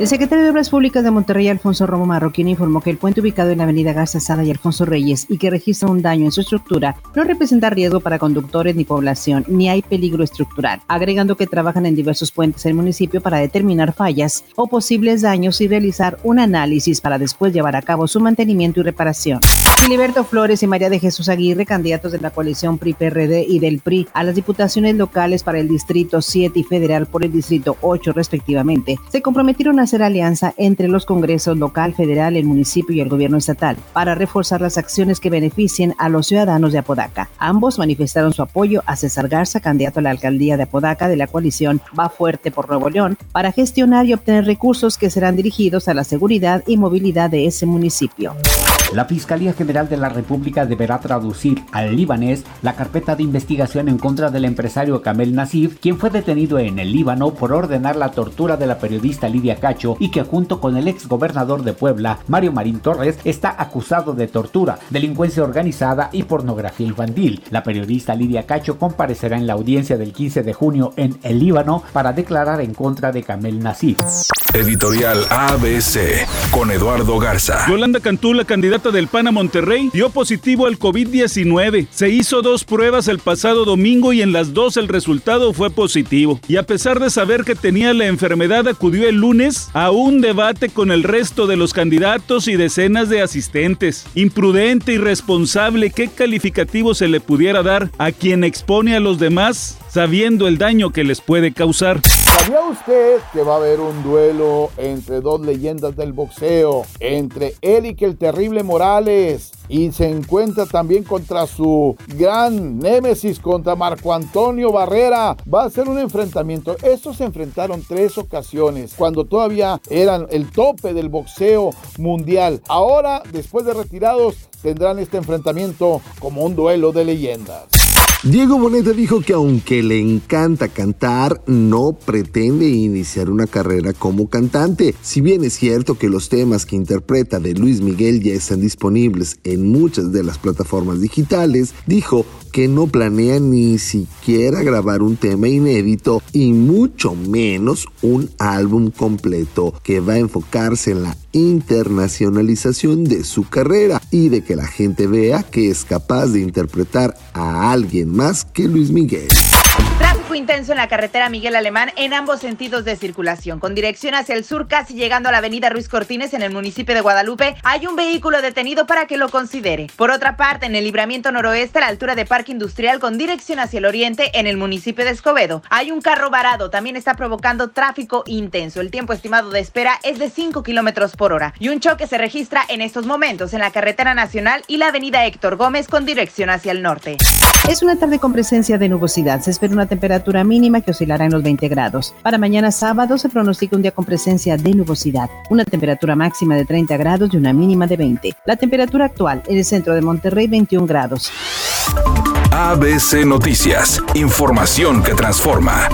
El secretario de Obras Públicas de Monterrey, Alfonso Romo Marroquín, informó que el puente ubicado en la avenida Garza Sada y Alfonso Reyes y que registra un daño en su estructura no representa riesgo para conductores ni población, ni hay peligro estructural, agregando que trabajan en diversos puentes del municipio para determinar fallas o posibles daños y realizar un análisis para después llevar a cabo su mantenimiento y reparación. Filiberto Flores y María de Jesús Aguirre, candidatos de la coalición PRI-PRD y del PRI a las diputaciones locales para el Distrito 7 y federal por el Distrito 8 respectivamente, se comprometieron a hacer alianza entre los congresos local, federal, el municipio y el gobierno estatal para reforzar las acciones que beneficien a los ciudadanos de Apodaca. Ambos manifestaron su apoyo a César Garza, candidato a la alcaldía de Apodaca de la coalición Va Fuerte por Nuevo León, para gestionar y obtener recursos que serán dirigidos a la seguridad y movilidad de ese municipio. La Fiscalía General de la República deberá traducir al libanés la carpeta de investigación en contra del empresario Kamel Nasif, quien fue detenido en el Líbano por ordenar la tortura de la periodista Lidia Cacho y que junto con el ex gobernador de Puebla, Mario Marín Torres, está acusado de tortura, delincuencia organizada y pornografía infantil. La periodista Lidia Cacho comparecerá en la audiencia del 15 de junio en el Líbano para declarar en contra de Kamel Nasif. Editorial ABC con Eduardo Garza. Yolanda Cantú, la candidata del PAN a Monterrey, dio positivo al COVID-19. Se hizo dos pruebas el pasado domingo y en las dos el resultado fue positivo. Y a pesar de saber que tenía la enfermedad, acudió el lunes a un debate con el resto de los candidatos y decenas de asistentes. Imprudente, irresponsable, ¿qué calificativo se le pudiera dar a quien expone a los demás sabiendo el daño que les puede causar? ¿Sabía usted que va a haber un duelo entre dos leyendas del boxeo? Entre Eric el Terrible Morales y se encuentra también contra su gran némesis, contra Marco Antonio Barrera. Va a ser un enfrentamiento. Estos se enfrentaron tres ocasiones cuando todavía eran el tope del boxeo mundial. Ahora, después de retirados, tendrán este enfrentamiento como un duelo de leyendas. Diego Boneta dijo que aunque le encanta cantar, no pretende iniciar una carrera como cantante. Si bien es cierto que los temas que interpreta de Luis Miguel ya están disponibles en muchas de las plataformas digitales, dijo que no planea ni siquiera grabar un tema inédito y mucho menos un álbum completo que va a enfocarse en la internacionalización de su carrera y de que la gente vea que es capaz de interpretar a alguien más que Luis Miguel. Tráfico intenso en la carretera Miguel Alemán en ambos sentidos de circulación. Con dirección hacia el sur, casi llegando a la avenida Ruiz Cortines en el municipio de Guadalupe, hay un vehículo detenido para que lo considere. Por otra parte, en el libramiento noroeste, a la altura de Parque Industrial, con dirección hacia el oriente en el municipio de Escobedo, hay un carro varado. También está provocando tráfico intenso. El tiempo estimado de espera es de 5 kilómetros por hora. Y un choque se registra en estos momentos en la carretera nacional y la avenida Héctor Gómez con dirección hacia el norte. Es una tarde con presencia de nubosidad. Se espera una temperatura mínima que oscilará en los 20 grados. Para mañana sábado se pronostica un día con presencia de nubosidad. Una temperatura máxima de 30 grados y una mínima de 20. La temperatura actual en el centro de Monterrey 21 grados. ABC Noticias. Información que transforma.